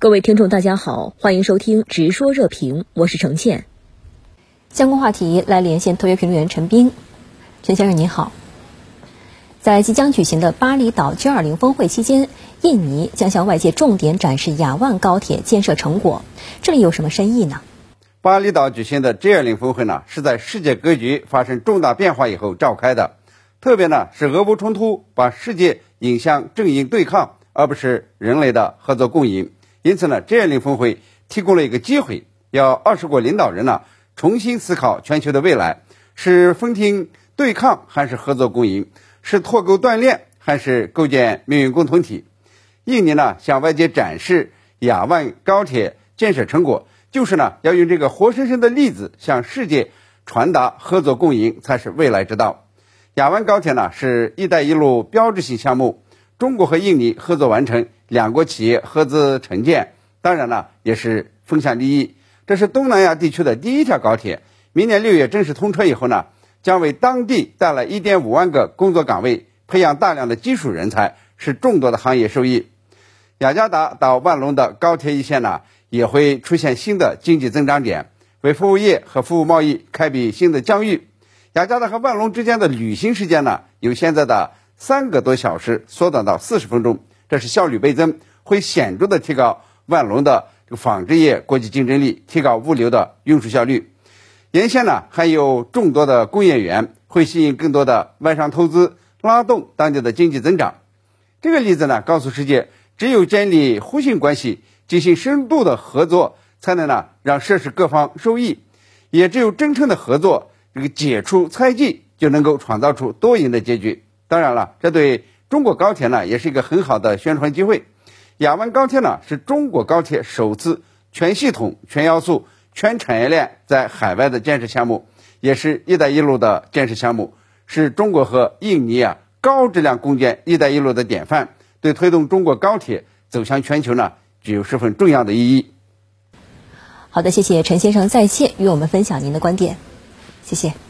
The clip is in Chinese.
各位听众，大家好，欢迎收听《直说热评》，我是程倩。相关话题来连线特约评论员陈斌，陈先生您好。在即将举行的巴厘岛 G20 峰会期间，印尼将向外界重点展示雅万高铁建设成果，这里有什么深意呢？巴厘岛举行的 G20 峰会呢，是在世界格局发生重大变化以后召开的，特别呢是俄乌冲突把世界引向阵营对抗，而不是人类的合作共赢。因此呢，这样的峰会提供了一个机会，要二十国领导人呢重新思考全球的未来，是分庭对抗还是合作共赢，是脱钩断链还是构建命运共同体。印尼呢向外界展示雅万高铁建设成果，就是呢要用这个活生生的例子向世界传达合作共赢才是未来之道。雅万高铁呢是一带一路标志性项目。中国和印尼合作完成，两国企业合资承建，当然了，也是分享利益。这是东南亚地区的第一条高铁，明年六月正式通车以后呢，将为当地带来一点五万个工作岗位，培养大量的技术人才，是众多的行业受益。雅加达到万隆的高铁一线呢，也会出现新的经济增长点，为服务业和服务贸易开辟新的疆域。雅加达和万隆之间的旅行时间呢，由现在的。三个多小时缩短到四十分钟，这是效率倍增，会显著的提高万隆的这个纺织业国际竞争力，提高物流的运输效率。沿线呢还有众多的工业园，会吸引更多的外商投资，拉动当地的经济增长。这个例子呢告诉世界，只有建立互信关系，进行深度的合作，才能呢让涉事各方受益。也只有真诚的合作，这个解除猜忌，就能够创造出多赢的结局。当然了，这对中国高铁呢也是一个很好的宣传机会。雅万高铁呢是中国高铁首次全系统、全要素、全产业链在海外的建设项目，也是一带一路的建设项目，是中国和印尼啊高质量共建一带一路的典范，对推动中国高铁走向全球呢具有十分重要的意义。好的，谢谢陈先生在线与我们分享您的观点，谢谢。